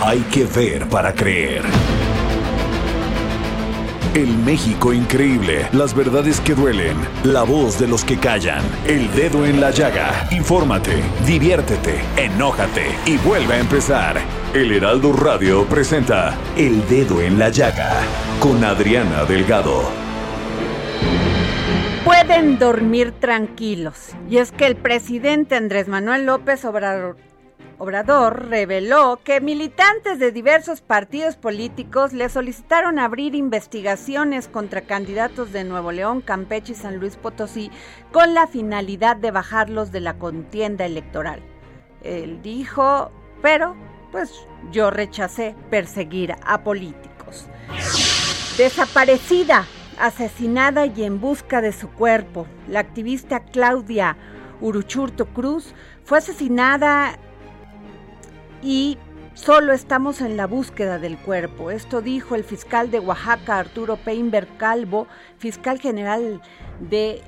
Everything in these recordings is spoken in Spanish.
Hay que ver para creer. El México increíble, las verdades que duelen, la voz de los que callan, el dedo en la llaga. Infórmate, diviértete, enójate y vuelve a empezar. El Heraldo Radio presenta El Dedo en la Llaga con Adriana Delgado. Pueden dormir tranquilos. Y es que el presidente Andrés Manuel López Obrador Obrador reveló que militantes de diversos partidos políticos le solicitaron abrir investigaciones contra candidatos de Nuevo León, Campeche y San Luis Potosí con la finalidad de bajarlos de la contienda electoral. Él dijo, pero pues yo rechacé perseguir a políticos. Desaparecida, asesinada y en busca de su cuerpo, la activista Claudia Uruchurto Cruz fue asesinada y solo estamos en la búsqueda del cuerpo. Esto dijo el fiscal de Oaxaca, Arturo Peinberg Calvo, fiscal general de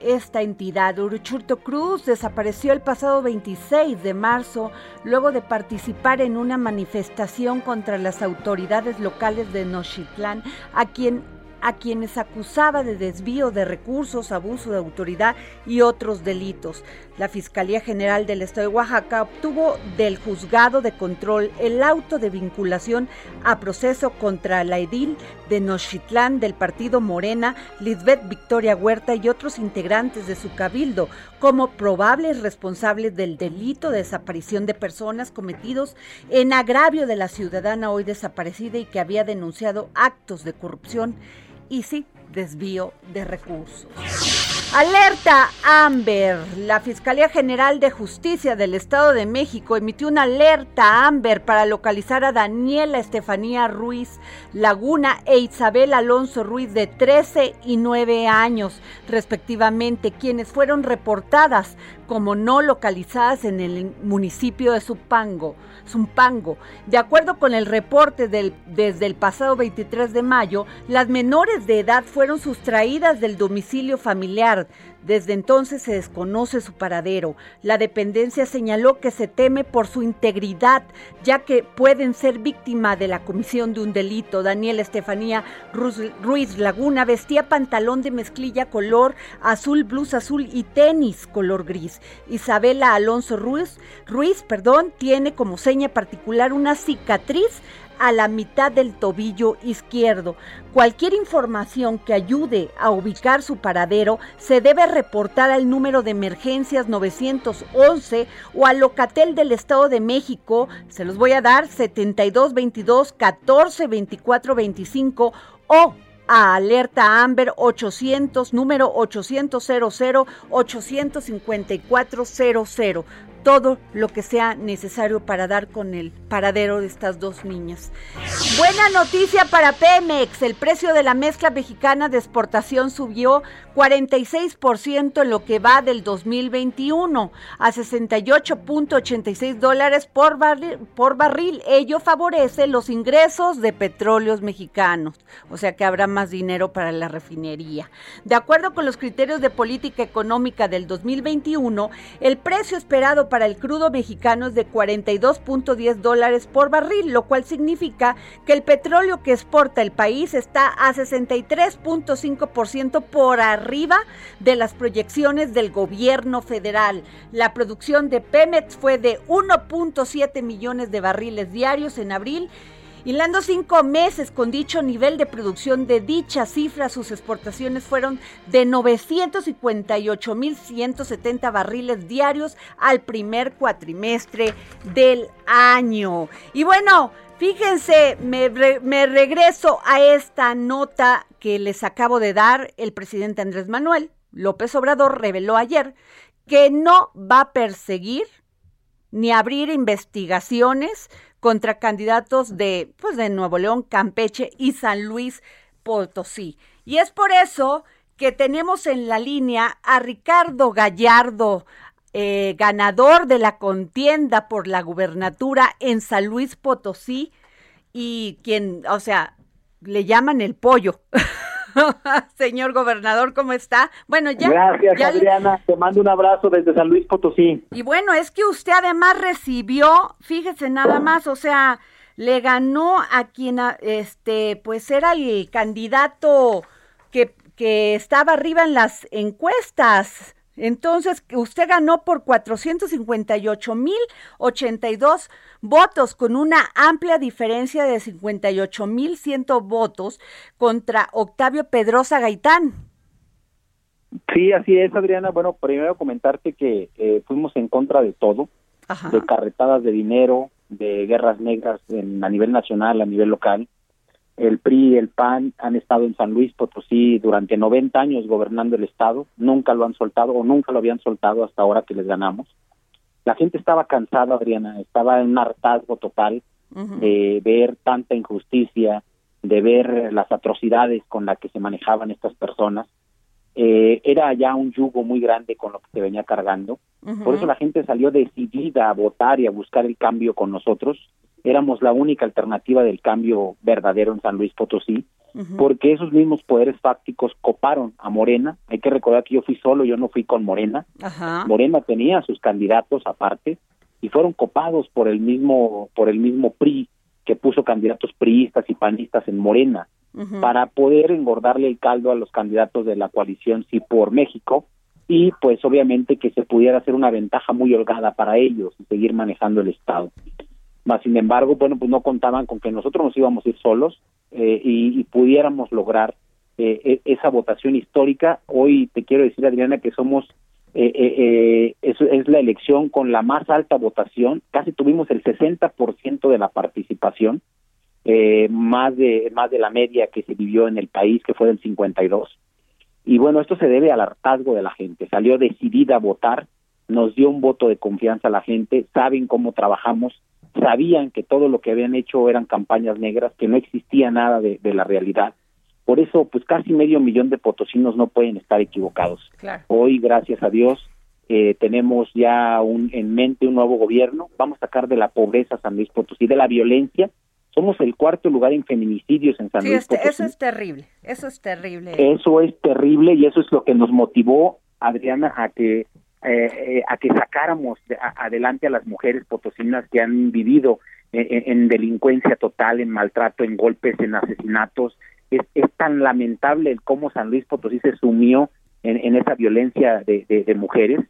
esta entidad. Uruchurto Cruz desapareció el pasado 26 de marzo luego de participar en una manifestación contra las autoridades locales de Nochitlán, a quien a quienes acusaba de desvío de recursos, abuso de autoridad y otros delitos. La Fiscalía General del Estado de Oaxaca obtuvo del juzgado de control el auto de vinculación a proceso contra la edil de Nochitlán del partido Morena, Lisbeth Victoria Huerta y otros integrantes de su cabildo como probables responsables del delito de desaparición de personas cometidos en agravio de la ciudadana hoy desaparecida y que había denunciado actos de corrupción y sí, desvío de recursos. Alerta Amber. La Fiscalía General de Justicia del Estado de México emitió una alerta Amber para localizar a Daniela Estefanía Ruiz Laguna e Isabel Alonso Ruiz de 13 y 9 años, respectivamente, quienes fueron reportadas como no localizadas en el municipio de. Zumpango. De acuerdo con el reporte del, desde el pasado 23 de mayo, las menores de edad fueron sustraídas del domicilio familiar. Desde entonces se desconoce su paradero. La dependencia señaló que se teme por su integridad, ya que pueden ser víctima de la comisión de un delito. Daniel Estefanía Ruiz Laguna vestía pantalón de mezclilla color azul, blusa azul y tenis color gris. Isabela Alonso Ruiz, Ruiz perdón, tiene como seña particular una cicatriz a la mitad del tobillo izquierdo. Cualquier información que ayude a ubicar su paradero se debe reportar al número de emergencias 911 o al Locatel del Estado de México. Se los voy a dar 7222 142425 o a Alerta Amber 800, número 800 00 85400 todo lo que sea necesario para dar con el paradero de estas dos niñas. Buena noticia para Pemex, el precio de la mezcla mexicana de exportación subió 46% en lo que va del 2021 a 68.86 dólares por barril, por barril. Ello favorece los ingresos de petróleos mexicanos, o sea que habrá más dinero para la refinería. De acuerdo con los criterios de política económica del 2021, el precio esperado para el crudo mexicano es de 42.10 dólares por barril, lo cual significa que el petróleo que exporta el país está a 63.5% por arriba de las proyecciones del gobierno federal. La producción de Pemex fue de 1.7 millones de barriles diarios en abril Hilando cinco meses con dicho nivel de producción de dicha cifra, sus exportaciones fueron de 958.170 barriles diarios al primer cuatrimestre del año. Y bueno, fíjense, me, me regreso a esta nota que les acabo de dar. El presidente Andrés Manuel López Obrador reveló ayer que no va a perseguir ni abrir investigaciones contra candidatos de, pues, de Nuevo León, Campeche y San Luis Potosí. Y es por eso que tenemos en la línea a Ricardo Gallardo, eh, ganador de la contienda por la gubernatura en San Luis Potosí y quien, o sea, le llaman el pollo. Señor gobernador, ¿cómo está? Bueno, ya. Gracias, Adriana. Te mando un abrazo desde San Luis Potosí. Y bueno, es que usted además recibió, fíjese nada más, o sea, le ganó a quien, este, pues era el candidato que, que estaba arriba en las encuestas. Entonces, usted ganó por 458.082 votos, con una amplia diferencia de 58.100 votos contra Octavio Pedrosa Gaitán. Sí, así es, Adriana. Bueno, primero comentarte que eh, fuimos en contra de todo, de carretadas de dinero, de guerras negras a nivel nacional, a nivel local el PRI y el PAN han estado en San Luis Potosí durante 90 años gobernando el Estado, nunca lo han soltado o nunca lo habían soltado hasta ahora que les ganamos. La gente estaba cansada, Adriana, estaba en un hartazgo total de ver tanta injusticia, de ver las atrocidades con las que se manejaban estas personas. Eh, era ya un yugo muy grande con lo que se venía cargando. Por eso la gente salió decidida a votar y a buscar el cambio con nosotros éramos la única alternativa del cambio verdadero en San Luis Potosí, porque esos mismos poderes fácticos coparon a Morena. Hay que recordar que yo fui solo, yo no fui con Morena. Morena tenía sus candidatos aparte y fueron copados por el mismo por el mismo PRI que puso candidatos priistas y panistas en Morena. Para poder engordarle el caldo a los candidatos de la coalición Sí por México y pues obviamente que se pudiera hacer una ventaja muy holgada para ellos y seguir manejando el Estado sin embargo, bueno, pues no contaban con que nosotros nos íbamos a ir solos eh, y, pudiéramos lograr eh, e, esa votación histórica. Hoy te quiero decir, Adriana, que somos eh, es, es, la elección con la más alta votación, casi tuvimos el 60% de la participación, más de más de la media que se vivió en el país, que fue del 52. Y bueno, esto se debe al hartazgo de la gente. Salió decidida a votar, nos dio un voto de confianza a la gente, saben cómo trabajamos, sabían que todo lo que habían hecho eran campañas negras, que no existía nada de, la realidad. Por eso, pues casi medio millón de potosinos no pueden estar equivocados. Hoy, gracias a Dios, eh, tenemos ya un, en mente un nuevo gobierno. Vamos a sacar de la pobreza a San Luis Potosí, de la violencia. Somos el cuarto lugar en feminicidios en San Luis este, Potosí. Eso es terrible, eso es terrible. Eso es terrible y eso es lo que nos motivó, Adriana, a que eh, eh, a que sacáramos adelante a las mujeres potosinas que han vivido en, delincuencia total, en maltrato, en golpes, en asesinatos. Es, tan lamentable el cómo San Luis Potosí se sumió en, esa violencia de, mujeres,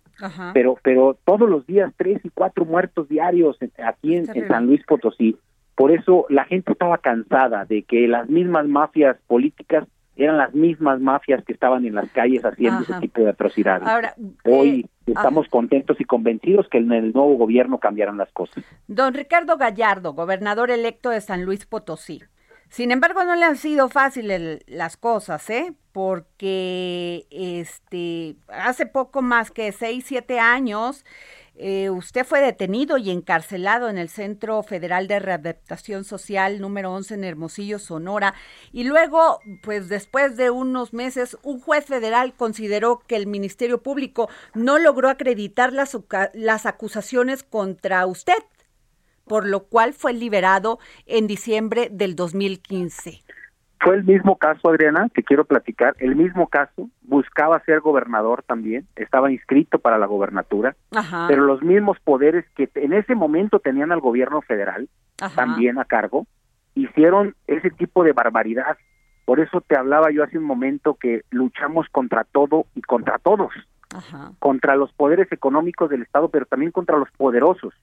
pero pero todos los días tres y cuatro muertos diarios aquí en, San Luis Potosí. Por eso la gente estaba cansada de que las mismas mafias políticas eran las mismas mafias que estaban en las calles haciendo ese tipo de atrocidades. Ahora, Hoy eh, estamos ah. contentos y convencidos que en el nuevo gobierno cambiaron las cosas. Don Ricardo Gallardo, gobernador electo de San Luis Potosí. Sin embargo, no le han sido fáciles las cosas, ¿eh? Porque este, hace poco más que seis, siete años, eh, usted fue detenido y encarcelado en el Centro Federal de Readaptación Social número 11 en Hermosillo, Sonora. Y luego, pues después de unos meses, un juez federal consideró que el Ministerio Público no logró acreditar las, las acusaciones contra usted, por lo cual fue liberado en diciembre del 2015. Fue el mismo caso, Adriana, que quiero platicar, el mismo caso, buscaba ser gobernador también, estaba inscrito para la gobernatura, pero los mismos poderes que en ese momento tenían al gobierno federal, también a cargo, hicieron ese tipo de barbaridad. Por eso te hablaba yo hace un momento que luchamos contra todo y contra todos, contra los poderes económicos del Estado, pero también contra los poderosos,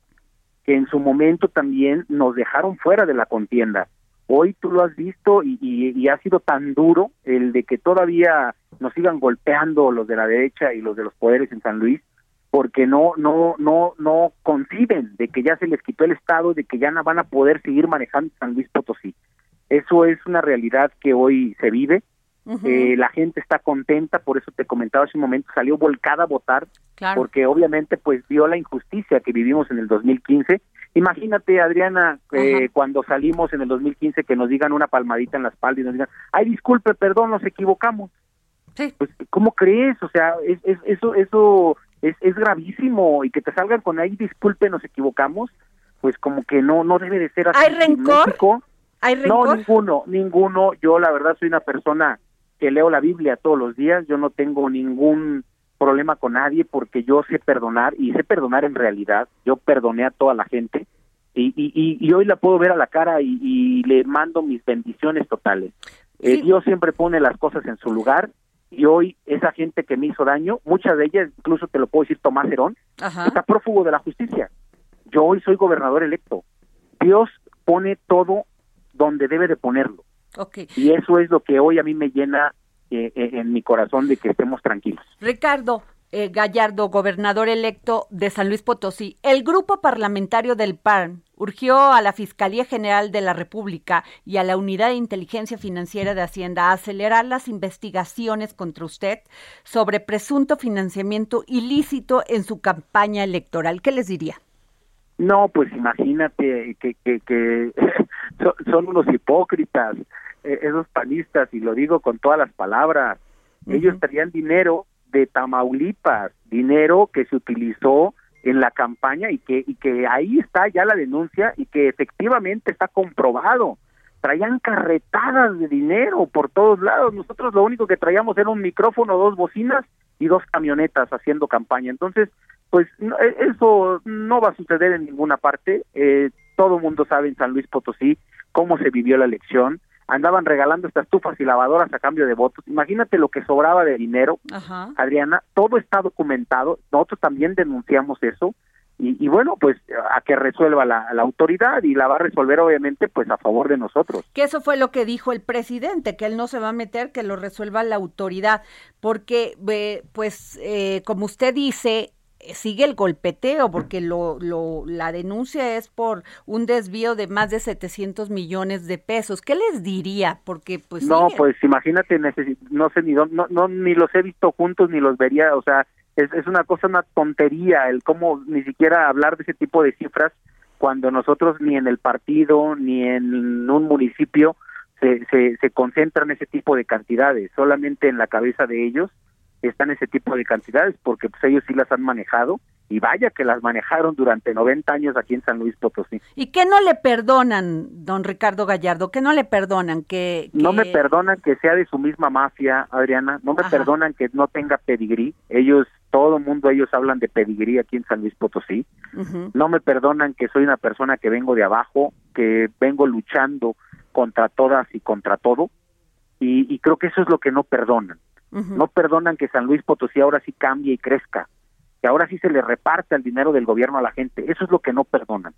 que en su momento también nos dejaron fuera de la contienda Hoy tú lo has visto y, ha sido tan duro el de que todavía nos sigan golpeando los de la derecha y los de los poderes en San Luis porque no no no no conciben de que ya se les quitó el estado de que ya no van a poder seguir manejando San Luis Potosí. Eso es una realidad que hoy se vive. Eh, la gente está contenta por eso te comentaba hace un momento salió volcada a votar porque obviamente pues vio la injusticia que vivimos en el 2015 Imagínate, Adriana, eh, cuando salimos en el 2015 que nos digan una palmadita en la espalda y nos digan, ay, disculpe, perdón, nos equivocamos. Sí. Pues, ¿cómo crees? O sea, es, eso eso es, es gravísimo y que te salgan con ahí, disculpe, nos equivocamos, pues como que no no debe de ser así. ¿Hay rencor? ¿Hay rencor? No, ninguno, ninguno. Yo la verdad soy una persona que leo la Biblia todos los días, yo no tengo ningún problema con nadie porque yo sé perdonar y sé perdonar en realidad. Yo perdoné a toda la gente y, y, y hoy la puedo ver a la cara y, le mando mis bendiciones totales. Eh, Dios siempre pone las cosas en su lugar y hoy esa gente que me hizo daño, muchas de ellas, incluso te lo puedo decir Tomás Herón, está prófugo de la justicia. Yo hoy soy gobernador electo. Dios pone todo donde debe de ponerlo. Y eso es lo que hoy a mí me llena eh, en mi corazón de que estemos tranquilos. Ricardo, eh, Gallardo, gobernador electo de San Luis Potosí, el grupo parlamentario del PAN urgió a la Fiscalía General de la República y a la Unidad de Inteligencia Financiera de Hacienda a acelerar las investigaciones contra usted sobre presunto financiamiento ilícito en su campaña electoral. ¿Qué les diría? No, pues imagínate que, que, que son unos hipócritas. Eh, esos panistas, y lo digo con todas las palabras, ellos traían dinero de Tamaulipas, dinero que se utilizó en la campaña y que, y que ahí está ya la denuncia y que efectivamente está comprobado. Traían carretadas de dinero por todos lados. Nosotros lo único que traíamos era un micrófono, dos bocinas y dos camionetas haciendo campaña. Entonces, pues e, eso no va a suceder en ninguna parte. Eh, todo el mundo sabe en San Luis Potosí cómo se vivió la elección andaban regalando estas estufas y lavadoras a cambio de votos. Imagínate lo que sobraba de dinero, Adriana, todo está documentado, nosotros también denunciamos eso, y, bueno, pues a que resuelva la, autoridad y la va a resolver obviamente pues a favor de nosotros. Que eso fue lo que dijo el presidente, que él no se va a meter, que lo resuelva la autoridad, porque eh, pues eh, como usted dice, sigue el golpeteo porque lo, lo, la denuncia es por un desvío de más de 700 millones de pesos. ¿Qué les diría? Porque pues No, pues imagínate, no sé ni no, no ni los he visto juntos ni los vería, o sea, es, es una cosa una tontería el cómo ni siquiera hablar de ese tipo de cifras cuando nosotros ni en el partido ni en un municipio se, se, se concentran ese tipo de cantidades, solamente en la cabeza de ellos están ese tipo de cantidades porque pues ellos sí las han manejado y vaya que las manejaron durante 90 años aquí en San Luis Potosí. ¿Y qué no le perdonan, don Ricardo Gallardo? ¿Qué no le perdonan? que, No me perdonan que sea de su misma mafia, Adriana, no me perdonan que no tenga pedigrí, ellos, todo mundo, ellos hablan de pedigrí aquí en San Luis Potosí, no me perdonan que soy una persona que vengo de abajo, que vengo luchando contra todas y contra todo, y, y creo que eso es lo que no perdonan. No perdonan que San Luis Potosí ahora sí cambie y crezca, que ahora sí se le reparte el dinero del gobierno a la gente. Eso es lo que no perdonan.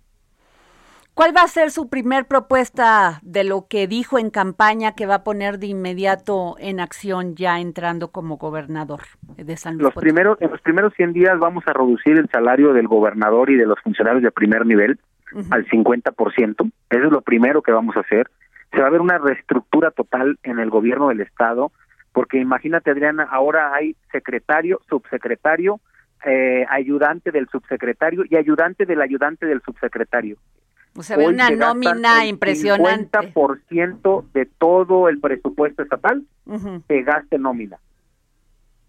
¿Cuál va a ser su primer propuesta de lo que dijo en campaña que va a poner de inmediato en acción ya entrando como gobernador de San Luis? Los primeros, en los primeros 100 días vamos a reducir el salario del gobernador y de los funcionarios de primer nivel al 50%. Eso es lo primero que vamos a hacer. Se va a ver una reestructura total en el gobierno del Estado porque imagínate Adriana, ahora hay secretario, subsecretario, eh, ayudante del subsecretario y ayudante del ayudante del subsecretario. O sea, ve una nómina el impresionante. 50% de todo el presupuesto estatal se gaste nómina.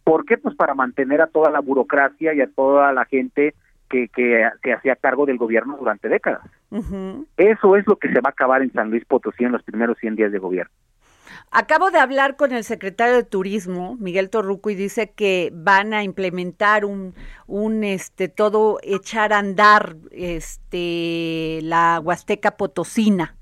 ¿Por qué? Pues para mantener a toda la burocracia y a toda la gente que, que se hacía cargo del gobierno durante décadas. Eso es lo que se va a acabar en San Luis Potosí en los primeros 100 días de gobierno. Acabo de hablar con el secretario de Turismo, Miguel Torruco, y dice que van a implementar un, un este, todo echar a andar, este, la Huasteca Potosina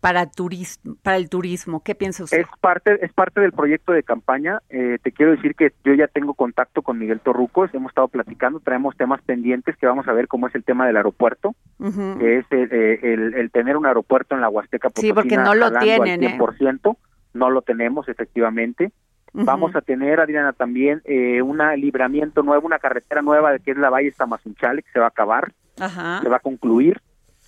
para turismo, para el turismo. ¿Qué piensa usted? Es parte, es parte del proyecto de campaña. Eh, te quiero decir que yo ya tengo contacto con Miguel Torruco, hemos estado platicando, traemos temas pendientes que vamos a ver cómo es el tema del aeropuerto, que es eh, el, el, tener un aeropuerto en la Huasteca Potosina. Sí, porque no lo tienen, al 100%, ¿eh? no lo tenemos efectivamente. Vamos a tener, Adriana, también eh, un libramiento nuevo, una carretera nueva que es la Valle Tamazunchale, que se va a acabar, se va a concluir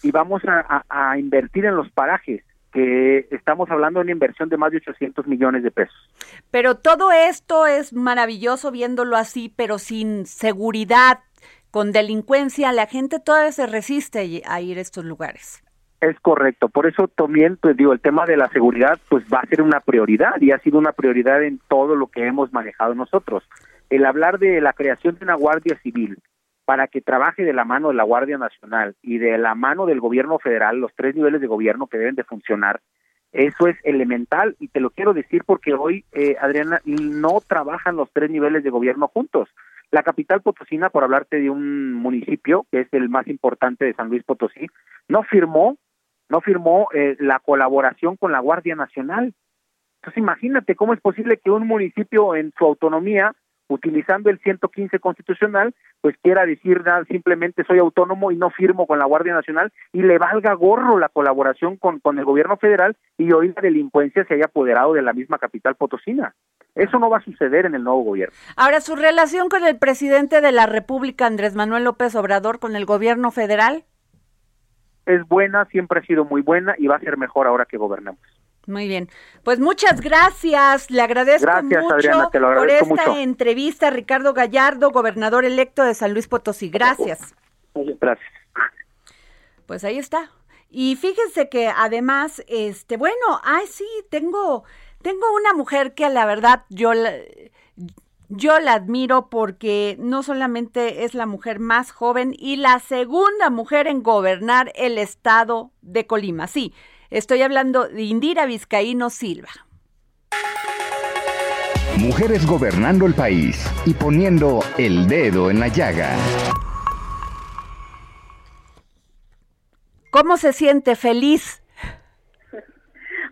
y vamos a, invertir en los parajes que estamos hablando de una inversión de más de 800 millones de pesos. Pero todo esto es maravilloso viéndolo así, pero sin seguridad, con delincuencia, la gente todavía se resiste a ir a estos lugares. Es correcto, por eso también, pues digo, el tema de la seguridad, pues va a ser una prioridad y ha sido una prioridad en todo lo que hemos manejado nosotros. El hablar de la creación de una Guardia Civil, para que trabaje de la mano de la Guardia Nacional y de la mano del gobierno federal, los tres niveles de gobierno que deben de funcionar, eso es elemental y te lo quiero decir porque hoy, eh, Adriana, no trabajan los tres niveles de gobierno juntos. La capital potosina, por hablarte de un municipio que es el más importante de San Luis Potosí, no firmó, no firmó eh, la colaboración con la Guardia Nacional. Entonces imagínate cómo es posible que un municipio en su autonomía utilizando el 115 constitucional, pues quiera decir nada, simplemente soy autónomo y no firmo con la Guardia Nacional y le valga gorro la colaboración con, con el gobierno federal y hoy la delincuencia se haya apoderado de la misma capital potosina. Eso no va a suceder en el nuevo gobierno. Ahora, su relación con el presidente de la República, Andrés Manuel López Obrador, con el gobierno federal. Es buena, siempre ha sido muy buena y va a ser mejor ahora que gobernamos. Muy bien. Pues muchas gracias. Le agradezco mucho por esta entrevista, Ricardo Gallardo, gobernador electo de San Luis Potosí. Gracias. Gracias. Pues ahí está. Y fíjense que además, este, bueno, ay sí, tengo, tengo una mujer que la verdad yo la, yo la admiro porque no solamente es la mujer más joven y la segunda mujer en gobernar el estado de Colima. Sí, Estoy hablando de Indira Vizcaíno Silva. Mujeres gobernando el país y poniendo el dedo en la llaga. ¿Cómo se siente? ¿Feliz?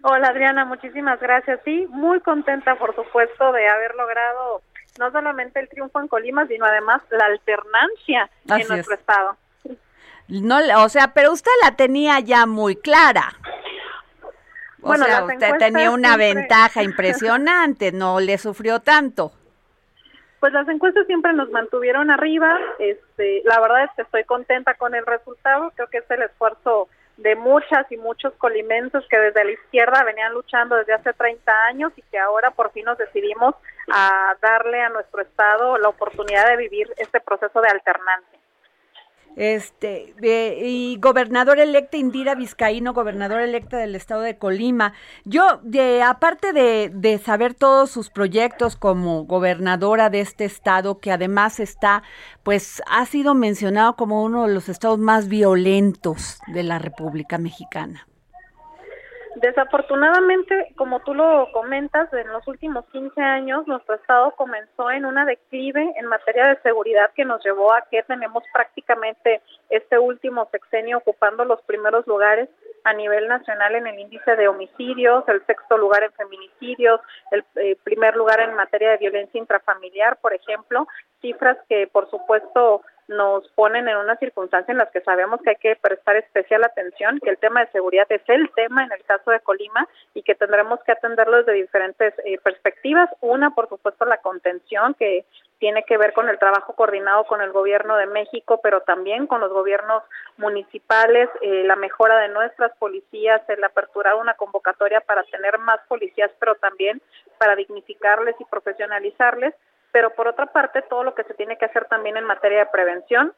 Hola Adriana, muchísimas gracias. Sí, muy contenta por supuesto de haber logrado no solamente el triunfo en Colima, sino además la alternancia en nuestro estado. No, o sea, pero usted la tenía ya muy clara. O bueno, sea, usted tenía una ventaja impresionante, no le sufrió tanto. Pues las encuestas siempre nos mantuvieron arriba. Este, la verdad es que estoy contenta con el resultado. Creo que es el esfuerzo de muchas y muchos colimenses que desde la izquierda venían luchando desde hace 30 años y que ahora por fin nos decidimos a darle a nuestro estado la oportunidad de vivir este proceso de alternancia. Este, y gobernador electa Indira Vizcaíno, gobernadora electa del estado de Colima. Yo, de, aparte de, de saber todos sus proyectos como gobernadora de este estado, que además está, pues ha sido mencionado como uno de los estados más violentos de la República Mexicana. Desafortunadamente, como tú lo comentas, en los últimos 15 años nuestro estado comenzó en una declive en materia de seguridad que nos llevó a que tenemos prácticamente este último sexenio ocupando los primeros lugares a nivel nacional en el índice de homicidios, el sexto lugar en feminicidios, el eh, primer lugar en materia de violencia intrafamiliar, por ejemplo, cifras que por supuesto nos ponen en una circunstancia en las que sabemos que hay que prestar especial atención, que el tema de seguridad es el tema en el caso de Colima y que tendremos que atenderlo desde diferentes eh, perspectivas. Una, por supuesto, la contención, que tiene que ver con el trabajo coordinado con el gobierno de México, pero también con los gobiernos municipales, eh, la mejora de nuestras policías, el aperturar una convocatoria para tener más policías, pero también para dignificarles y profesionalizarles pero por otra parte todo lo que se tiene que hacer también en materia de prevención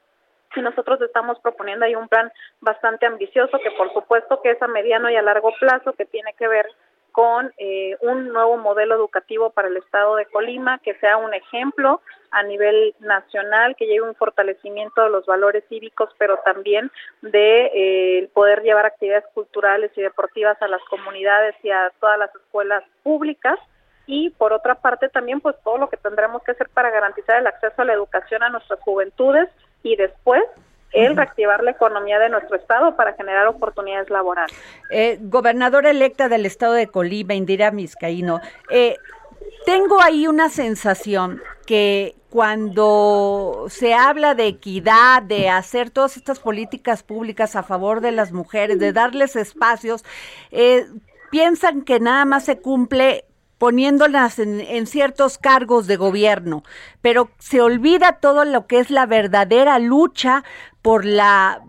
y nosotros estamos proponiendo ahí un plan bastante ambicioso que por supuesto que es a mediano y a largo plazo que tiene que ver con eh, un nuevo modelo educativo para el Estado de Colima, que sea un ejemplo a nivel nacional, que lleve un fortalecimiento de los valores cívicos, pero también de eh, poder llevar actividades culturales y deportivas a las comunidades y a todas las escuelas públicas y por otra parte también pues todo lo que tendremos que hacer para garantizar el acceso a la educación a nuestras juventudes y después el reactivar la economía de nuestro estado para generar oportunidades laborales. Eh, gobernadora electa del estado de Colima, Indira Miscaíno, eh, tengo ahí una sensación que cuando se habla de equidad, de hacer todas estas políticas públicas a favor de las mujeres, de darles espacios, eh, piensan que nada más se cumple poniéndolas en, ciertos cargos de gobierno, pero se olvida todo lo que es la verdadera lucha por la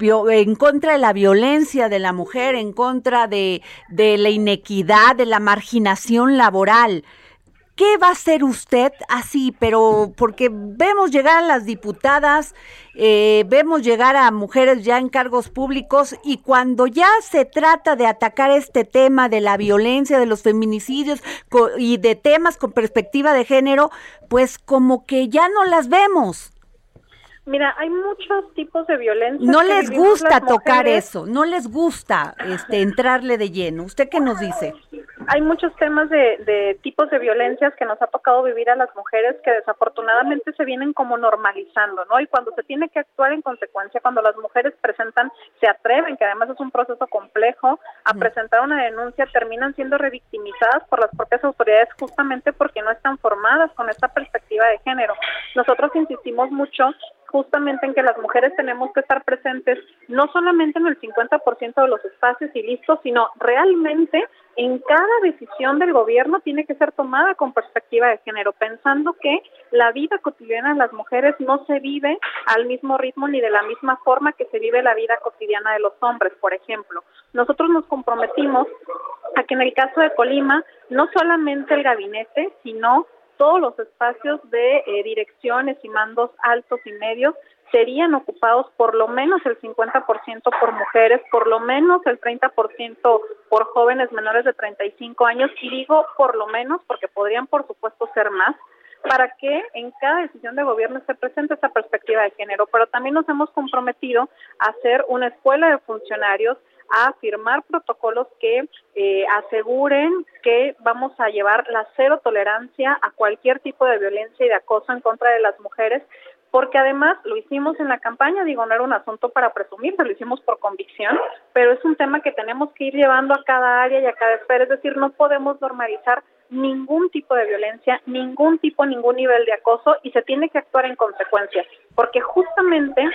en contra de la violencia de la mujer, en contra de, de la inequidad, de la marginación laboral. ¿Qué va a hacer usted así? Pero porque vemos llegar a las diputadas, eh, vemos llegar a mujeres ya en cargos públicos y cuando ya se trata de atacar este tema de la violencia, de los feminicidios y de temas con perspectiva de género, pues como que ya no las vemos. Mira, hay muchos tipos de violencia. No les gusta tocar eso, no les gusta este entrarle de lleno. ¿Usted qué nos dice? hay muchos temas de, de, tipos de violencias que nos ha tocado vivir a las mujeres que desafortunadamente se vienen como normalizando, ¿no? Y cuando se tiene que actuar en consecuencia, cuando las mujeres presentan, se atreven, que además es un proceso complejo, a presentar una denuncia, terminan siendo revictimizadas por las propias autoridades justamente porque no están formadas con esta perspectiva de género. Nosotros insistimos mucho justamente en que las mujeres tenemos que estar presentes no solamente en el 50% de los espacios y listos, sino realmente en cada decisión del gobierno tiene que ser tomada con perspectiva de género, pensando que la vida cotidiana de las mujeres no se vive al mismo ritmo ni de la misma forma que se vive la vida cotidiana de los hombres, por ejemplo. Nosotros nos comprometimos a que en el caso de Colima, no solamente el gabinete, sino todos los espacios de eh, direcciones y mandos altos y medios serían ocupados por lo menos el 50% por mujeres, por lo menos el 30% por jóvenes menores de 35 años, y digo por lo menos porque podrían por supuesto ser más, para que en cada decisión de gobierno se presente esa perspectiva de género, pero también nos hemos comprometido a hacer una escuela de funcionarios a firmar protocolos que eh, aseguren que vamos a llevar la cero tolerancia a cualquier tipo de violencia y de acoso en contra de las mujeres, porque además lo hicimos en la campaña, digo, no era un asunto para presumir, lo hicimos por convicción, pero es un tema que tenemos que ir llevando a cada área y a cada esfera, es decir, no podemos normalizar ningún tipo de violencia, ningún tipo, ningún nivel de acoso y se tiene que actuar en consecuencia, porque justamente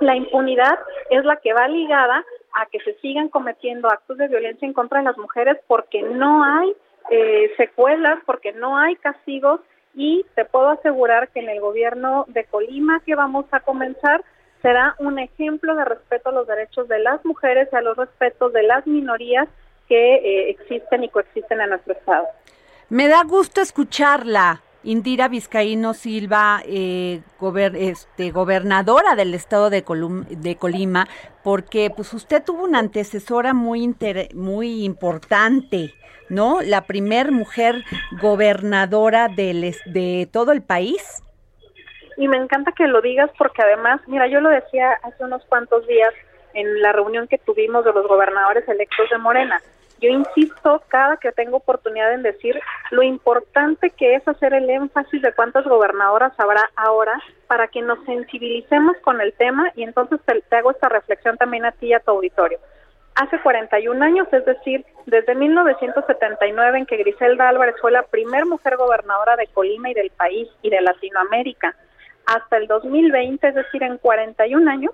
la impunidad es la que va ligada a que se sigan cometiendo actos de violencia en contra de las mujeres porque no hay eh, secuelas, porque no hay castigos y te puedo asegurar que en el gobierno de Colima que vamos a comenzar será un ejemplo de respeto a los derechos de las mujeres y a los respetos de las minorías que eh, existen y coexisten en nuestro estado. Me da gusto escucharla. Indira Vizcaíno Silva, eh, este, gobernadora del estado de, de, Colima, porque pues usted tuvo una antecesora muy, muy importante, ¿no? La primer mujer gobernadora del, de todo el país. Y me encanta que lo digas porque además, mira, yo lo decía hace unos cuantos días en la reunión que tuvimos de los gobernadores electos de Morena yo insisto cada que tengo oportunidad en decir lo importante que es hacer el énfasis de cuántas gobernadoras habrá ahora para que nos sensibilicemos con el tema y entonces te, hago esta reflexión también a ti y a tu auditorio. Hace 41 años, es decir, desde 1979 en que Griselda Álvarez fue la primer mujer gobernadora de Colima y del país y de Latinoamérica, hasta el 2020, es decir, en 41 años,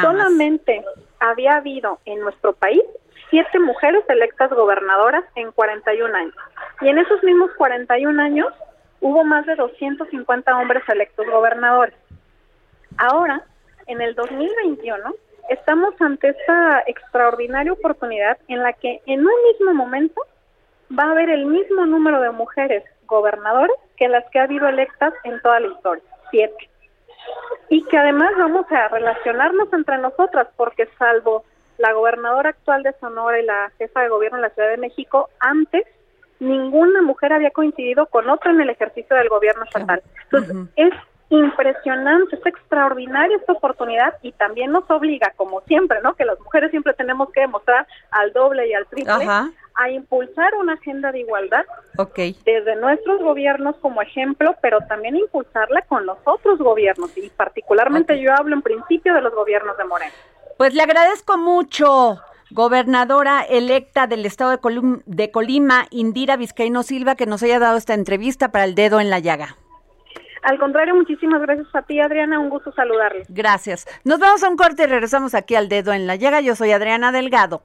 solamente había habido en nuestro país siete mujeres electas gobernadoras en 41 años. Y en esos mismos 41 años hubo más de 250 hombres electos gobernadores. Ahora, en el 2021, estamos ante esta extraordinaria oportunidad en la que en un mismo momento va a haber el mismo número de mujeres gobernadoras que las que ha habido electas en toda la historia, siete. Y que además vamos a relacionarnos entre nosotras, porque salvo la gobernadora actual de Sonora y la jefa de gobierno de la Ciudad de México, antes ninguna mujer había coincidido con otra en el ejercicio del gobierno estatal. Entonces, es impresionante, es extraordinaria esta oportunidad y también nos obliga, como siempre, ¿no? Que las mujeres siempre tenemos que demostrar al doble y al triple a impulsar una agenda de igualdad desde nuestros gobiernos como ejemplo, pero también impulsarla con los otros gobiernos y particularmente yo hablo en principio de los gobiernos de Moreno. Pues le agradezco mucho gobernadora electa del estado de, de Colima, Indira Vizcaíno Silva, que nos haya dado esta entrevista para el dedo en la llaga. Al contrario, muchísimas gracias a ti, Adriana. Un gusto saludarle. Gracias. Nos vamos a un corte y regresamos aquí al dedo en la llaga. Yo soy Adriana Delgado.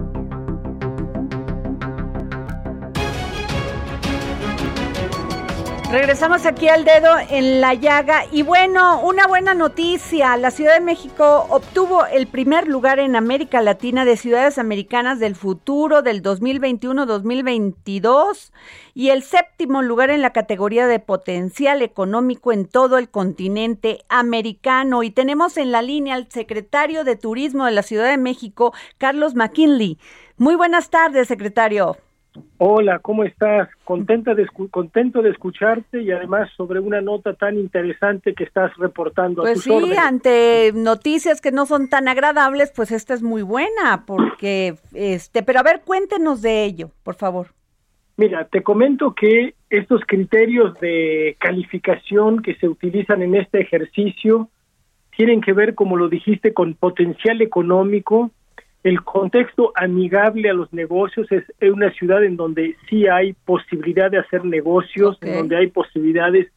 Regresamos aquí al dedo en la llaga y bueno, una buena noticia, la Ciudad de México obtuvo el primer lugar en América Latina de ciudades americanas del futuro del 2021-2022 y el séptimo lugar en la categoría de potencial económico en todo el continente americano. Y tenemos en la línea al secretario de Turismo de la Ciudad de México, Carlos McKinley. Muy buenas tardes, secretario. Hola, ¿cómo estás? Contenta de contento de escucharte y además sobre una nota tan interesante que estás reportando. Pues sí, ante noticias que no son tan agradables, pues esta es muy buena, porque, este, pero a ver, cuéntenos de ello, por favor. Mira, te comento que estos criterios de calificación que se utilizan en este ejercicio tienen que ver, como lo dijiste, con potencial económico, el contexto amigable a los negocios es una ciudad en donde sí hay posibilidad de hacer negocios, en donde hay posibilidades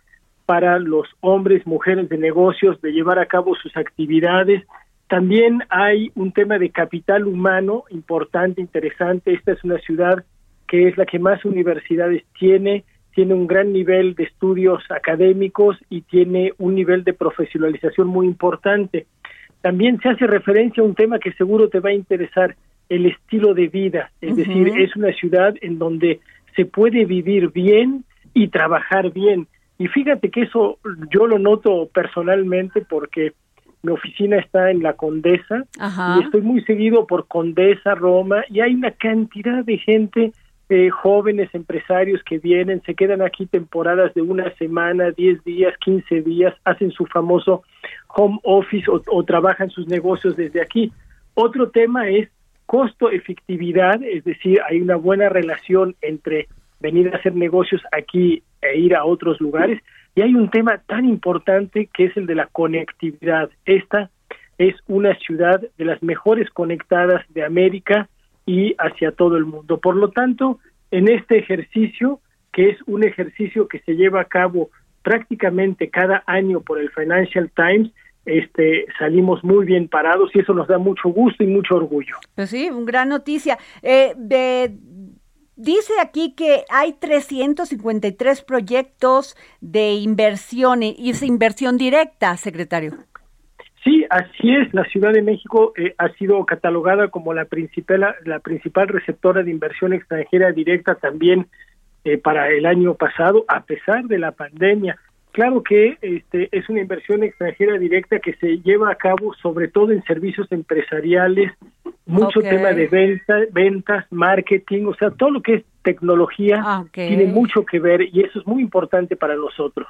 para los hombres, mujeres de negocios de llevar a cabo sus actividades. También hay un tema de capital humano importante, interesante. Esta es una ciudad que es la que más universidades tiene, tiene un gran nivel de estudios académicos y tiene un nivel de profesionalización muy importante. También se hace referencia a un tema que seguro te va a interesar, el estilo de vida, es decir, es una ciudad en donde se puede vivir bien y trabajar bien. Y fíjate que eso yo lo noto personalmente porque mi oficina está en la Condesa y estoy muy seguido por Condesa, Roma, y hay una cantidad de gente, eh, jóvenes empresarios que vienen, se quedan aquí temporadas de una semana, 10 días, 15 días, hacen su famoso home office o, trabajan sus negocios desde aquí. Otro tema es costo-efectividad, es decir, hay una buena relación entre venir a hacer negocios aquí e ir a otros lugares. Y hay un tema tan importante que es el de la conectividad. Esta es una ciudad de las mejores conectadas de América y hacia todo el mundo. Por lo tanto, en este ejercicio, que es un ejercicio que se lleva a cabo prácticamente cada año por el Financial Times, este, salimos muy bien parados y eso nos da mucho gusto y mucho orgullo. Pues sí, una gran noticia. Eh, de, dice aquí que hay 353 proyectos de inversión y es inversión directa, secretario. Sí, así es. La Ciudad de México eh, ha sido catalogada como la principal, la principal receptora de inversión extranjera directa también eh, para el año pasado, a pesar de la pandemia. Claro que este, es una inversión extranjera directa que se lleva a cabo sobre todo en servicios empresariales, mucho tema de venta, ventas, marketing, o sea, todo lo que es tecnología ah, tiene mucho que ver y eso es muy importante para nosotros.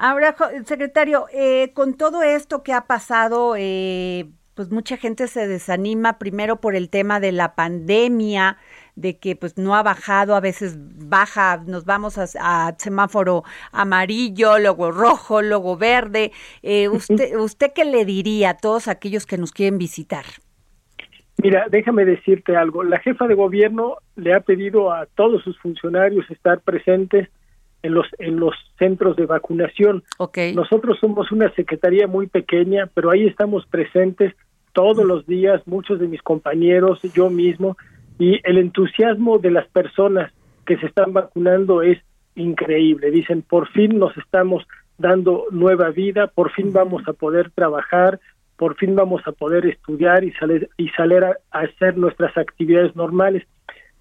Ahora, secretario, eh, con todo esto que ha pasado, eh, pues mucha gente se desanima primero por el tema de la pandemia, de que pues no ha bajado, a veces baja, nos vamos a, semáforo amarillo, luego rojo, luego verde. Eh, usted, ¿Usted qué le diría a todos aquellos que nos quieren visitar? Mira, déjame decirte algo. La jefa de gobierno le ha pedido a todos sus funcionarios estar presentes en los en los centros de vacunación. Okay. Nosotros somos una secretaría muy pequeña, pero ahí estamos presentes todos los días, muchos de mis compañeros, yo mismo, y el entusiasmo de las personas que se están vacunando es increíble. Dicen, por fin nos estamos dando nueva vida, por fin vamos a poder trabajar, por fin vamos a poder estudiar y salir, y salir a, hacer nuestras actividades normales.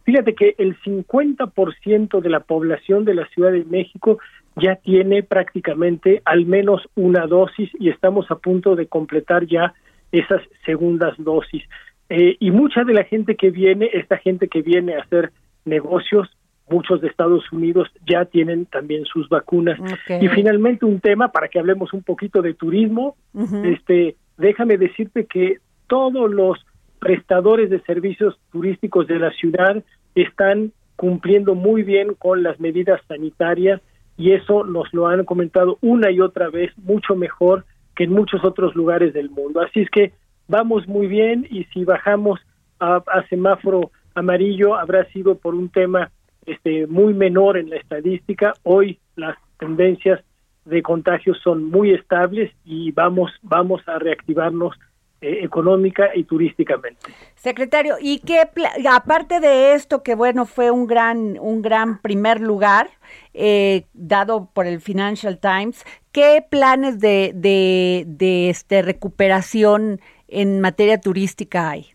Fíjate que el 50% de la población de la Ciudad de México ya tiene prácticamente al menos una dosis y estamos a punto de completar ya esas segundas dosis. Eh, y mucha de la gente que viene, esta gente que viene a hacer negocios, muchos de Estados Unidos ya tienen también sus vacunas. Y finalmente un tema para que hablemos un poquito de turismo, este, déjame decirte que todos los prestadores de servicios turísticos de la ciudad están cumpliendo muy bien con las medidas sanitarias y eso nos lo han comentado una y otra vez mucho mejor que en muchos otros lugares del mundo. Así es que vamos muy bien y si bajamos a, semáforo amarillo habrá sido por un tema este muy menor en la estadística. Hoy las tendencias de contagios son muy estables y vamos vamos a reactivarnos eh, económica y turísticamente. Secretario, y qué aparte de esto que bueno fue un gran un gran primer lugar eh, dado por el Financial Times, qué planes de de, de este recuperación en materia turística hay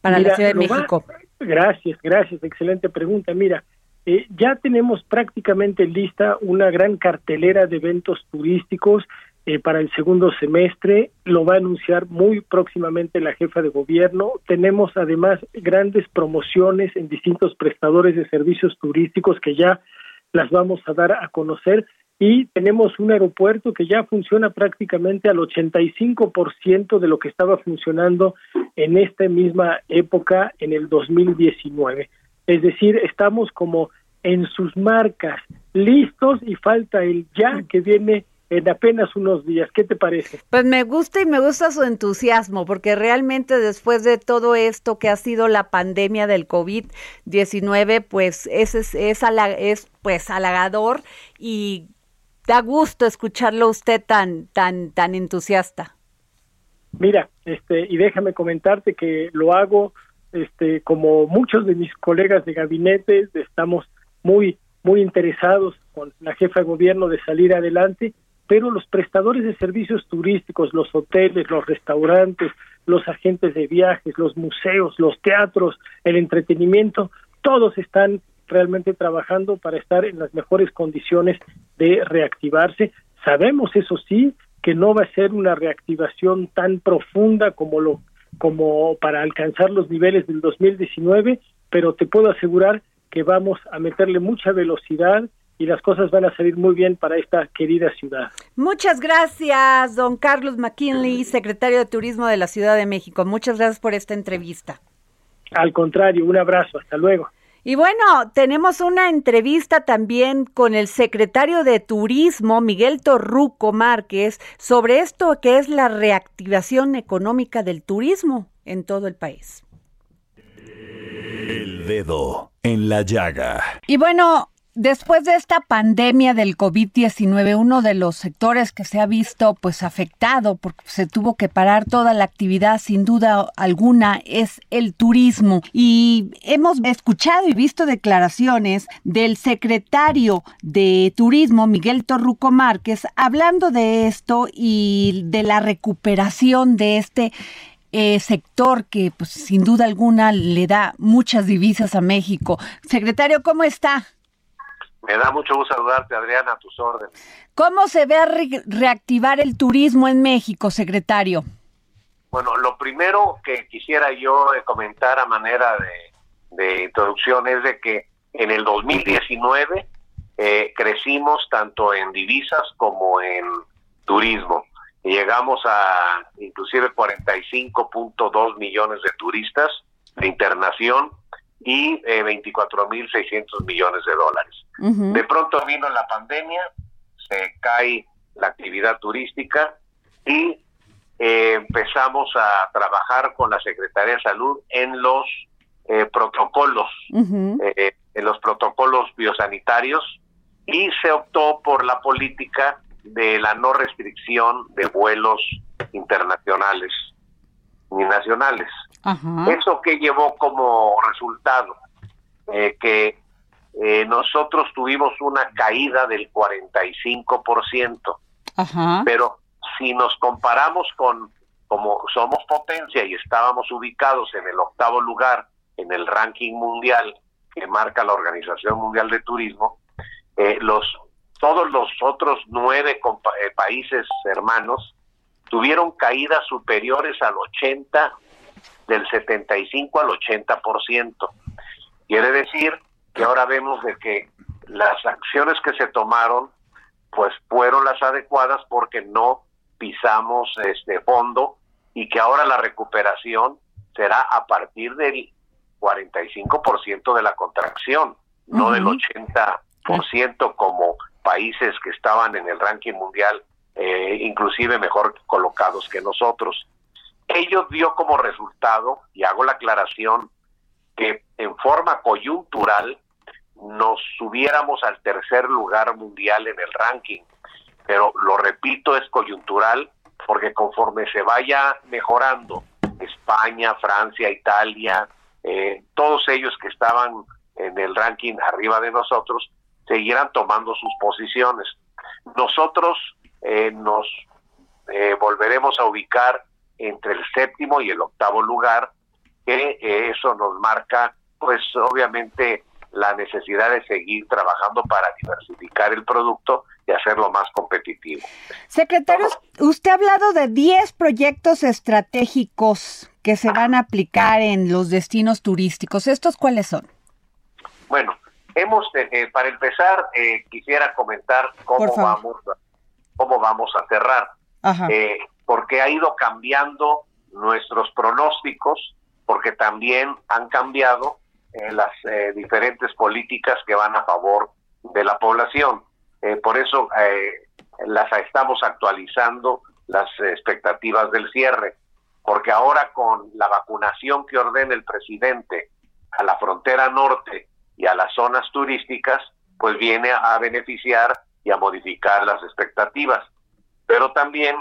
para la Ciudad de México? gracias, gracias, excelente pregunta. Mira, eh, ya tenemos prácticamente lista una gran cartelera de eventos turísticos eh, para el segundo semestre. Lo va a anunciar muy próximamente la jefa de gobierno. Tenemos además grandes promociones en distintos prestadores de servicios turísticos que ya las vamos a dar a conocer y tenemos un aeropuerto que ya funciona prácticamente al 85% de lo que estaba funcionando en esta misma época en el 2019. Es decir, estamos como en sus marcas, listos y falta el ya que viene en apenas unos días. ¿Qué te parece? Pues me gusta y me gusta su entusiasmo, porque realmente después de todo esto que ha sido la pandemia del COVID-19, pues es, es, es, es pues halagador y da gusto escucharlo usted tan, tan, tan entusiasta. Mira, este, y déjame comentarte que lo hago, este, como muchos de mis colegas de gabinete, estamos muy, muy interesados con la jefa de gobierno de salir adelante, pero los prestadores de servicios turísticos, los hoteles, los restaurantes, los agentes de viajes, los museos, los teatros, el entretenimiento, todos están realmente trabajando para estar en las mejores condiciones de reactivarse. Sabemos, eso sí, que no va a ser una reactivación tan profunda como lo como para alcanzar los niveles del 2019, pero te puedo asegurar que vamos a meterle mucha velocidad y las cosas van a salir muy bien para esta querida ciudad. Muchas gracias, don Carlos McKinley, secretario de Turismo de la Ciudad de México. Muchas gracias por esta entrevista. Al contrario, un abrazo, hasta luego. Y bueno, tenemos una entrevista también con el secretario de Turismo, Miguel Torruco Márquez, sobre esto que es la reactivación económica del turismo en todo el país. El dedo en la llaga. Y bueno, después de esta pandemia del COVID-19, uno de los sectores que se ha visto pues afectado porque se tuvo que parar toda la actividad sin duda alguna es el turismo y hemos escuchado y visto declaraciones del secretario de Turismo Miguel Torruco Márquez hablando de esto y de la recuperación de este eh, sector que pues sin duda alguna le da muchas divisas a México. Secretario, ¿cómo está? Me da mucho gusto saludarte, Adriana, a tus órdenes. ¿Cómo se ve a reactivar el turismo en México, secretario? Bueno, lo primero que quisiera yo comentar a manera de, introducción es de que en el 2019 eh, crecimos tanto en divisas como en turismo. Llegamos a inclusive 45.2 millones de turistas de internación y eh, 24.600 millones de dólares. De pronto vino la pandemia, se cae la actividad turística y eh, empezamos a trabajar con la Secretaría de Salud en los eh, protocolos, eh, en los protocolos biosanitarios y se optó por la política de la no restricción de vuelos internacionales ni nacionales. ¿Eso que llevó como resultado? Eh, que eh, nosotros tuvimos una caída del 45%, pero si nos comparamos con como somos potencia y estábamos ubicados en el octavo lugar en el ranking mundial que marca la Organización Mundial de Turismo, eh, los todos los otros nueve países hermanos tuvieron caídas superiores al 80 del 75 al 80%. Quiere decir que ahora vemos de que las acciones que se tomaron pues fueron las adecuadas porque no pisamos este fondo y que ahora la recuperación será a partir del 45% de la contracción, no del 80% como países que estaban en el ranking mundial, eh, inclusive mejor colocados que nosotros. Ello dio como resultado, y hago la aclaración, que en forma coyuntural nos subiéramos al tercer lugar mundial en el ranking. Pero lo repito, es coyuntural porque conforme se vaya mejorando España, Francia, Italia, eh, todos ellos que estaban en el ranking arriba de nosotros, seguirán tomando sus posiciones. Nosotros eh, nos eh, volveremos a ubicar entre el séptimo y el octavo lugar, que eh, eso nos marca, pues obviamente, la necesidad de seguir trabajando para diversificar el producto y hacerlo más competitivo. Secretario, usted ha hablado de 10 proyectos estratégicos que se van a aplicar en los destinos turísticos. ¿Estos cuáles son? Bueno, hemos, eh, para empezar, eh, quisiera comentar cómo vamos, cómo vamos a cerrar. Eh, porque ha ido cambiando nuestros pronósticos, porque también han cambiado eh, las eh, diferentes políticas que van a favor de la población. Eh, por eso las estamos actualizando las expectativas del cierre, porque ahora con la vacunación que ordena el presidente a la frontera norte y a las zonas turísticas, pues viene a beneficiar y a modificar las expectativas. Pero también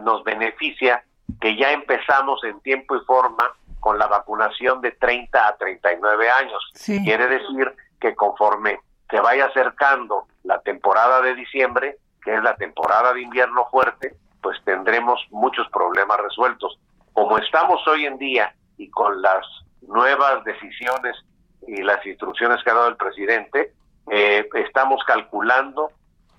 nos beneficia que ya empezamos en tiempo y forma con la vacunación de 30 a 39 años. Quiere decir que conforme se vaya acercando la temporada de diciembre, que es la temporada de invierno fuerte, pues tendremos muchos problemas resueltos. Como estamos hoy en día y con las nuevas decisiones y las instrucciones que ha dado el presidente, eh, estamos calculando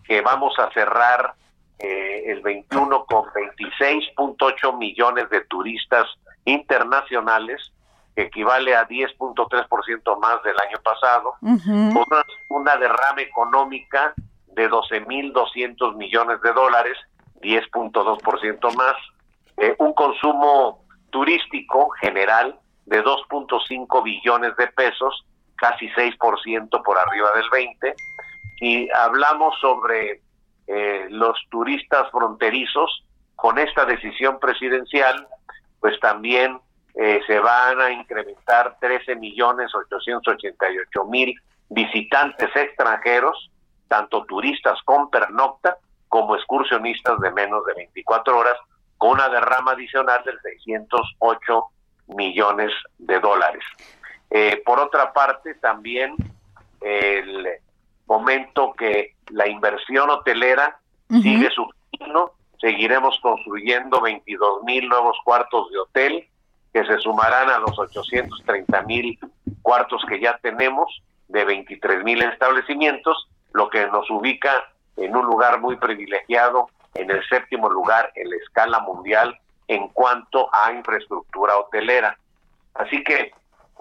que vamos a cerrar eh, el 21 con 26.8 millones de turistas internacionales, que equivale a 10.3% más del año pasado, una, derrama económica de 12.200 millones de dólares, 10.2% más, eh, un consumo turístico general de 2.5 billones de pesos, casi 6% por arriba del 20, y hablamos sobre eh, los turistas fronterizos, con esta decisión presidencial, pues también eh, se van a incrementar 13 millones 888 mil visitantes extranjeros, tanto turistas con pernocta como excursionistas de menos de 24 horas, con una derrama adicional de 608 millones de dólares. Eh, por otra parte, también el momento que la inversión hotelera sigue su camino, seguiremos construyendo 22 mil nuevos cuartos de hotel, que se sumarán a los 830 mil cuartos que ya tenemos de 23 mil establecimientos, lo que nos ubica en un lugar muy privilegiado, en el séptimo lugar en la escala mundial en cuanto a infraestructura hotelera. Así que,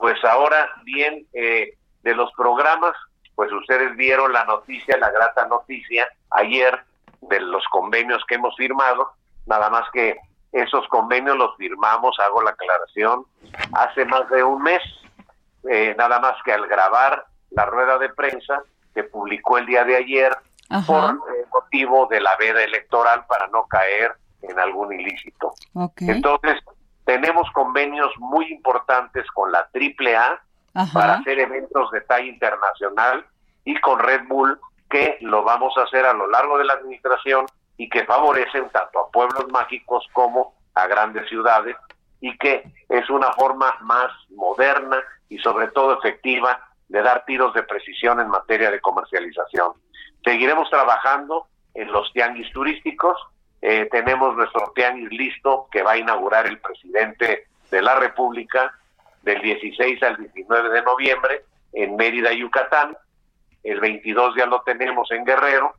pues ahora bien, eh, de los programas, pues ustedes vieron la noticia, la grata noticia ayer de los convenios que hemos firmado, nada más que esos convenios los firmamos, hago la aclaración, hace más de un mes, eh, nada más que al grabar la rueda de prensa que publicó el día de ayer por eh, motivo de la veda electoral para no caer en algún ilícito. Entonces, tenemos convenios muy importantes con la AAA para hacer eventos de talla internacional y con Red Bull que lo vamos a hacer a lo largo de la administración y que favorecen tanto a pueblos mágicos como a grandes ciudades y que es una forma más moderna y sobre todo efectiva de dar tiros de precisión en materia de comercialización. Seguiremos trabajando en los tianguis turísticos. Eh, tenemos nuestro tianguis listo que va a inaugurar el presidente de la República del 16 al 19 de noviembre en Mérida, Yucatán. El 22 ya lo tenemos en Guerrero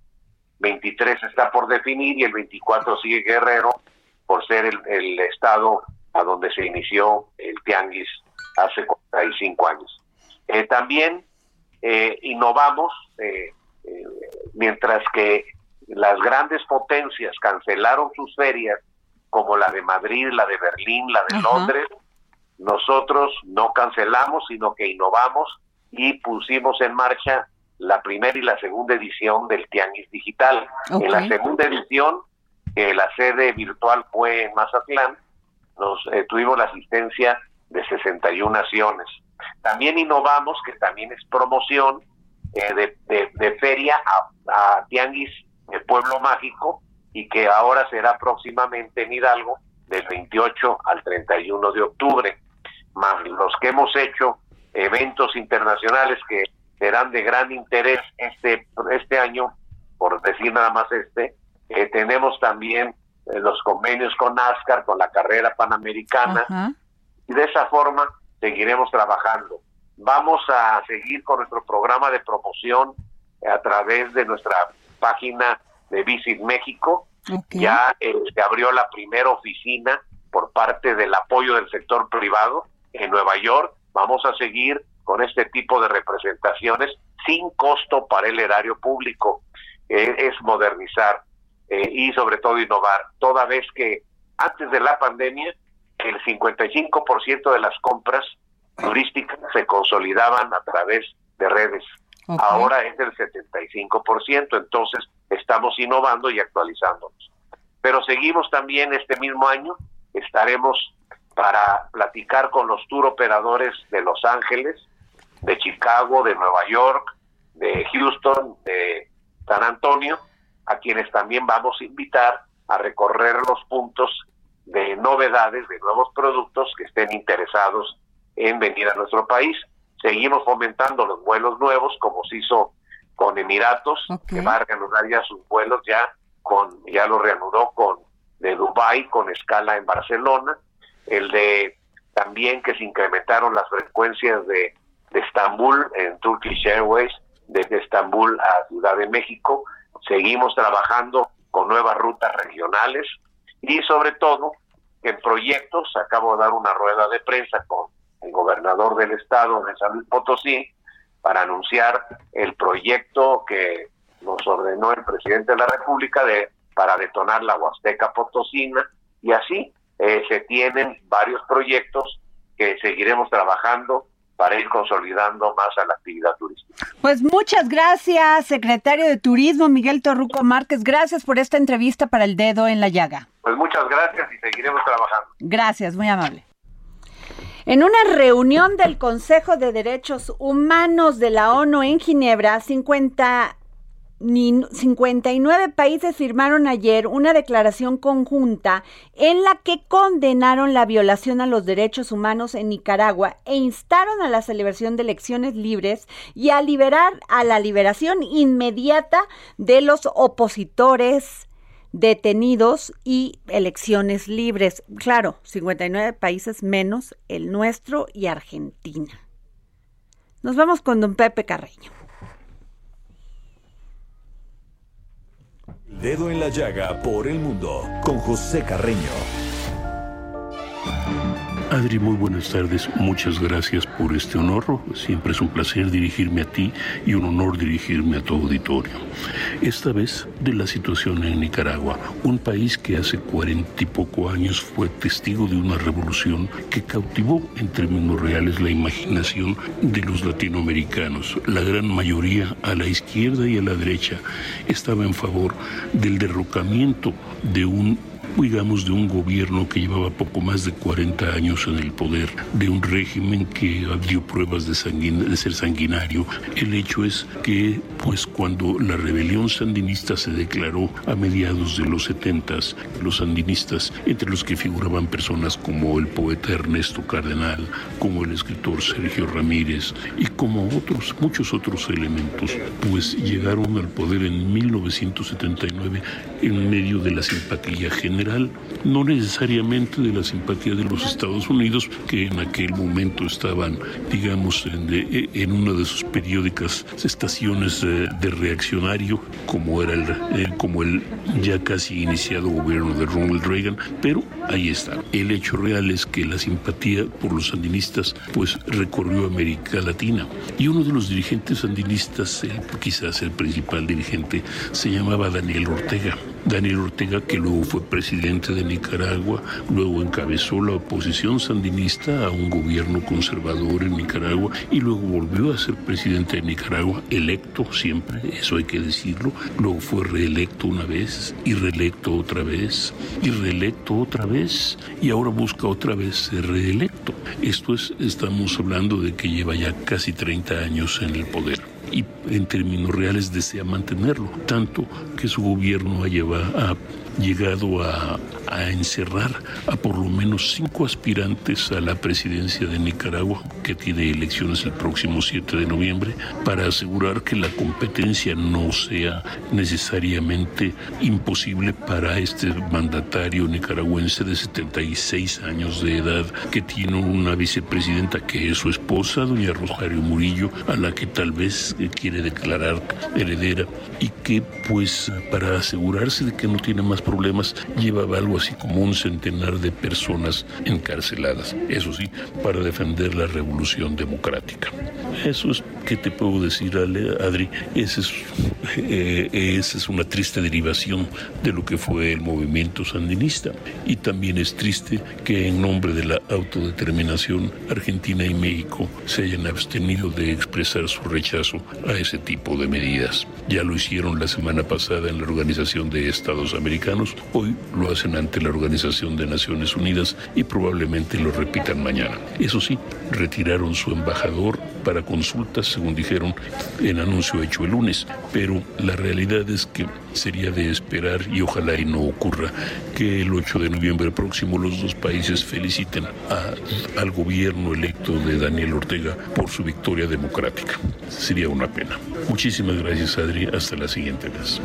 23 está por definir y el 24 sigue Guerrero por ser el, estado a donde se inició el tianguis hace 45 años. Eh, también eh, innovamos, eh, mientras que las grandes potencias cancelaron sus ferias, como la de Madrid, la de Berlín, la de Londres, nosotros no cancelamos, sino que innovamos y pusimos en marcha la primera y la segunda edición del Tianguis Digital. En la segunda edición, que la sede virtual fue en Mazatlán, nos eh, tuvimos la asistencia de 61 naciones. También innovamos, que también es promoción eh, de, feria a, a Tianguis de Pueblo Mágico y que ahora será próximamente en Hidalgo del 28 al 31 de octubre, más los que hemos hecho eventos internacionales que serán de gran interés este, este año, por decir nada más este. Eh, tenemos también eh, los convenios con NASCAR, con la carrera panamericana, y de esa forma seguiremos trabajando. Vamos a seguir con nuestro programa de promoción a través de nuestra página de Visit México. Ya eh, se abrió la primera oficina por parte del apoyo del sector privado en Nueva York. Vamos a seguir con este tipo de representaciones sin costo para el erario público. Eh, es modernizar eh, y sobre todo innovar, toda vez que antes de la pandemia el 55% de las compras turísticas se consolidaban a través de redes. Ahora es del 75%, entonces estamos innovando y actualizándonos. Pero seguimos también este mismo año, estaremos para platicar con los tour operadores de Los Ángeles, de Chicago, de Nueva York, de Houston, de San Antonio, a quienes también vamos a invitar a recorrer los puntos de novedades, de nuevos productos que estén interesados en venir a nuestro país. Seguimos fomentando los vuelos nuevos, como se hizo con Emiratos, que va a reanudar ya sus vuelos, ya con ya lo reanudó con de Dubai con escala en Barcelona, el de también que se incrementaron las frecuencias de de Estambul en Turkish Airways, desde Estambul a Ciudad de México. Seguimos trabajando con nuevas rutas regionales y sobre todo en proyectos, acabo de dar una rueda de prensa con el gobernador del estado de San Luis Potosí para anunciar el proyecto que nos ordenó el presidente de la República de para detonar la Huasteca Potosina y así eh, se tienen varios proyectos que seguiremos trabajando para ir consolidando más a la actividad turística. Pues muchas gracias, secretario de Turismo Miguel Torruco Márquez. Gracias por esta entrevista para el dedo en la llaga. Pues muchas gracias y seguiremos trabajando. Gracias, muy amable. En una reunión del Consejo de Derechos Humanos de la ONU en Ginebra, 50 59 países firmaron ayer una declaración conjunta en la que condenaron la violación a los derechos humanos en Nicaragua e instaron a la celebración de elecciones libres y a liberar a la liberación inmediata de los opositores detenidos y elecciones libres. Claro, 59 países menos el nuestro y Argentina. Nos vamos con don Pepe Carreño. Dedo en la llaga por el mundo con José Carreño. Adri, muy buenas tardes. Muchas gracias por este honor. Siempre es un placer dirigirme a ti y un honor dirigirme a tu auditorio. Esta vez de la situación en Nicaragua, un país que hace cuarenta y poco años fue testigo de una revolución que cautivó en términos reales la imaginación de los latinoamericanos. La gran mayoría a la izquierda y a la derecha estaba en favor del derrocamiento de un digamos, de un gobierno que llevaba poco más de 40 años en el poder, de un régimen que dio pruebas de, de ser sanguinario. El hecho es que, pues, cuando la rebelión sandinista se declaró a mediados de los 70, los sandinistas, entre los que figuraban personas como el poeta Ernesto Cardenal, como el escritor Sergio Ramírez y como otros, muchos otros elementos, pues llegaron al poder en 1979 en medio de la simpatía general no necesariamente de la simpatía de los Estados Unidos, que en aquel momento estaban, digamos, en, una de sus periódicas estaciones de, reaccionario, como era el, como el ya casi iniciado gobierno de Ronald Reagan, pero ahí está. El hecho real es que la simpatía por los sandinistas pues recorrió América Latina y uno de los dirigentes sandinistas, quizás el principal dirigente, se llamaba Daniel Ortega. Daniel Ortega, que luego fue presidente de Nicaragua, luego encabezó la oposición sandinista a un gobierno conservador en Nicaragua y luego volvió a ser presidente de Nicaragua, electo siempre, eso hay que decirlo, luego fue reelecto una vez y reelecto otra vez y reelecto otra vez y ahora busca otra vez ser reelecto. Esto es, estamos hablando de que lleva ya casi 30 años en el poder y en términos reales desea mantenerlo, tanto que su gobierno ha, llevado, ha llegado a, a encerrar a por lo menos cinco aspirantes a la presidencia de Nicaragua, que tiene elecciones el próximo 7 de noviembre, para asegurar que la competencia no sea necesariamente imposible para este mandatario nicaragüense de 76 años de edad, que tiene una vicepresidenta que es su esposa, doña Rosario Murillo, a la que tal vez quiere declarar heredera y que pues para asegurarse de que no tiene más problemas llevaba algo así como un centenar de personas encarceladas, eso sí, para defender la revolución democrática. Eso es que te puedo decir, Adri, esa es, eh, es una triste derivación de lo que fue el movimiento sandinista. Y también es triste que en nombre de la autodeterminación Argentina y México se hayan abstenido de expresar su rechazo a ese tipo de medidas. Ya lo hicieron la semana pasada en la Organización de Estados Americanos, hoy lo hacen ante la Organización de Naciones Unidas y probablemente lo repitan mañana. Eso sí, retiraron su embajador para consultas, según dijeron en anuncio hecho el lunes, pero la realidad es que sería de esperar y ojalá y no ocurra que el 8 de noviembre próximo los dos países feliciten al gobierno electo de Daniel Ortega por su victoria democrática. Sería una pena. Muchísimas gracias, Adri. Hasta la siguiente vez.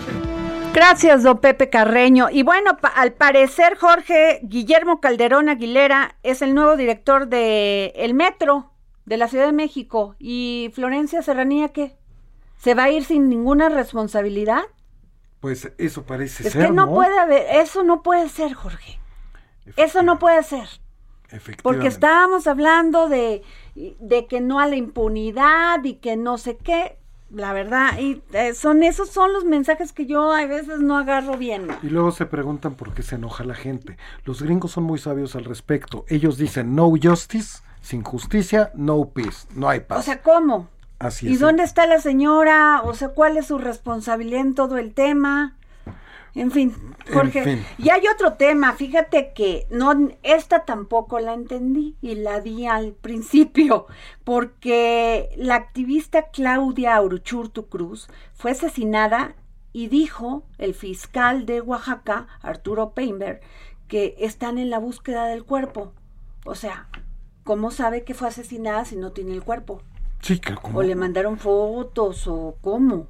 Gracias, don Pepe Carreño. Y bueno, al parecer Jorge Guillermo Calderón Aguilera es el nuevo director de el Metro de la Ciudad de México. ¿Y Florencia Serranía qué? ¿Se va a ir sin ninguna responsabilidad? Pues eso parece ser. Es que no, puede haber, eso no puede ser, Jorge. Eso no puede ser. Porque estábamos hablando de, de que no a la impunidad y que no sé qué la verdad, y eh, son esos son los mensajes que yo a veces no agarro bien. Y luego se preguntan por qué se enoja la gente. Los gringos son muy sabios al respecto. Ellos dicen no justice, sin justicia, no peace, no hay paz. O sea, ¿cómo? Así ¿Y dónde está la señora? O sea, ¿cuál es su responsabilidad en todo el tema? En fin, Jorge. Y hay otro tema, fíjate que no, esta tampoco la entendí y la di al principio, porque la activista Claudia Uruchurtu Cruz fue asesinada y dijo el fiscal de Oaxaca, Arturo Peinberg, que están en la búsqueda del cuerpo. O sea, ¿cómo sabe que fue asesinada si no tiene el cuerpo? Sí, O le mandaron fotos o cómo.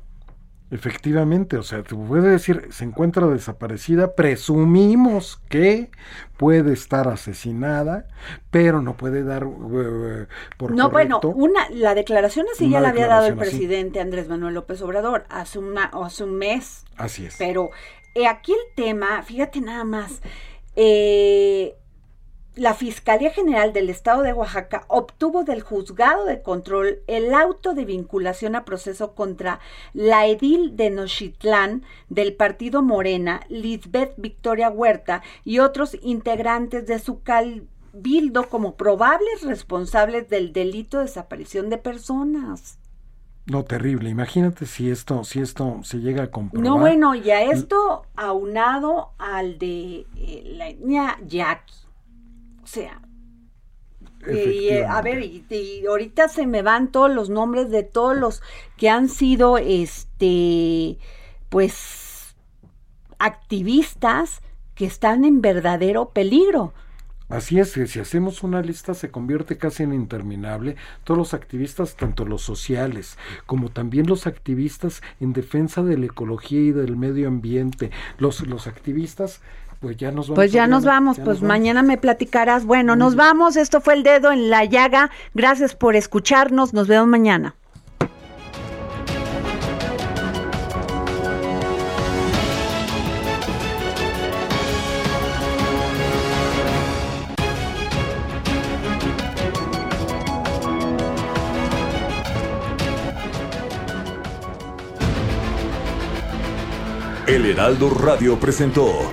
Efectivamente, o sea, te puede decir, se encuentra desaparecida, presumimos que puede estar asesinada, pero no puede dar uh, por No, bueno, una, la declaración así ya la había dado el presidente Andrés Manuel López Obrador hace, una, hace un mes. Así es. Pero eh, aquí el tema, fíjate nada más, eh, la Fiscalía General del Estado de Oaxaca obtuvo del juzgado de control el auto de vinculación a proceso contra la edil de Nochitlán del partido Morena, Lisbeth Victoria Huerta, y otros integrantes de su cabildo como probables responsables del delito de desaparición de personas. No, terrible. Imagínate si esto, si esto se llega a comprobar. No, bueno, y a esto aunado al de eh, la etnia Jackie sea, y, eh, a ver, y, ahorita se me van todos los nombres de todos los que han sido, este, pues, activistas que están en verdadero peligro. Así es, si hacemos una lista se convierte casi en interminable. Todos los activistas, tanto los sociales como también los activistas en defensa de la ecología y del medio ambiente, los, los activistas pues ya nos vamos. Pues ya nos vamos, pues mañana me platicarás. Bueno, nos vamos. Esto fue el dedo en la llaga. Gracias por escucharnos. Nos vemos mañana. El Heraldo Radio presentó